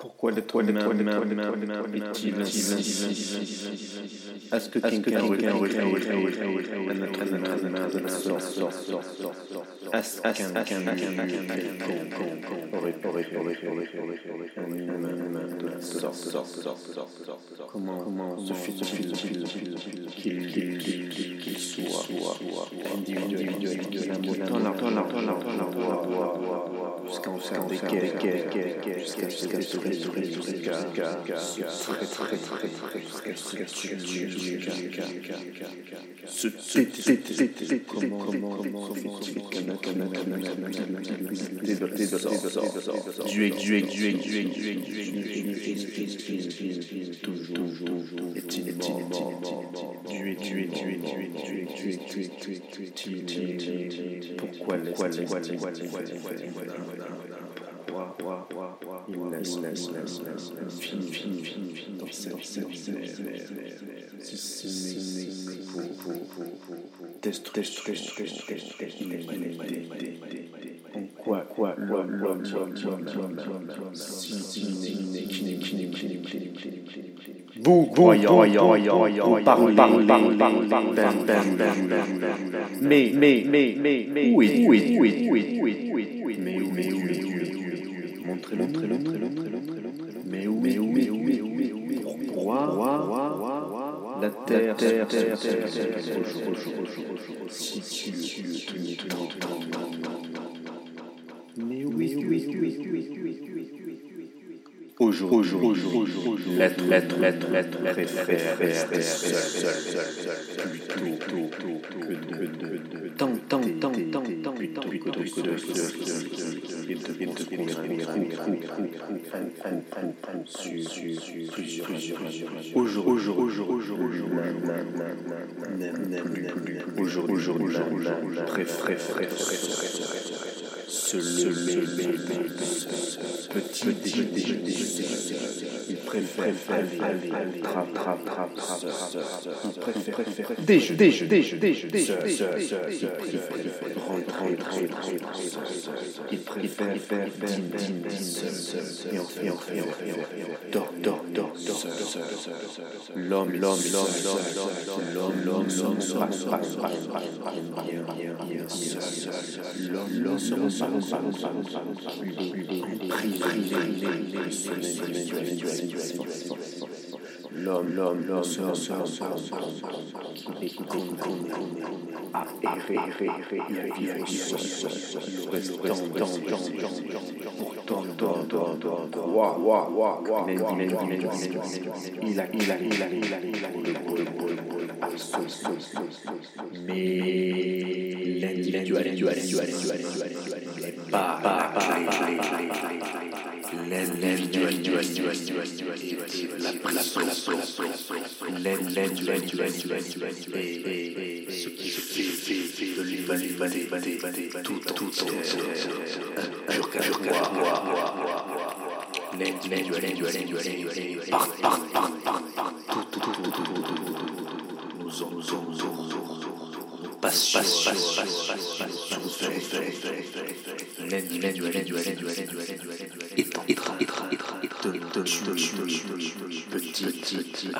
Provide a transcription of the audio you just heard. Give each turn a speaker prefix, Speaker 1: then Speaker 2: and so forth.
Speaker 1: Pourquoi le toit est-il Est-ce que quelqu'un comment ce qu'il soit individuel jusqu'à est-ce n'est pour destruction quoi, quoi, croyant, parlez, parlez, mais, mais, mais, mais, mais, est, où est, où est, mais mais montrez, montrez, montrez, montrez, mais mais mais mais pourquoi la terre, terre, terre, terre, tant, mais où, mais où, mais où, mais où, Aujourd'hui, aujourd'hui, l'être, l'être, l'être, l'être, préfère rester seul, plutôt que de tant, tant, tant, tant, tant, plutôt que de se et de construire un trou, plusieurs, aujourd'hui, aujourd'hui, aujourd'hui, aujourd'hui, préfère, se lever, petit il préfère aller, des jeux, il préfère il préfère l'homme, l'homme, l'homme, l'homme, l'homme, l'homme, l'homme, l'homme, l'homme, l'homme, l'homme, l'homme, l'homme, l'homme, qui à il, il, il, tout, tout, tout, tout, tout, petit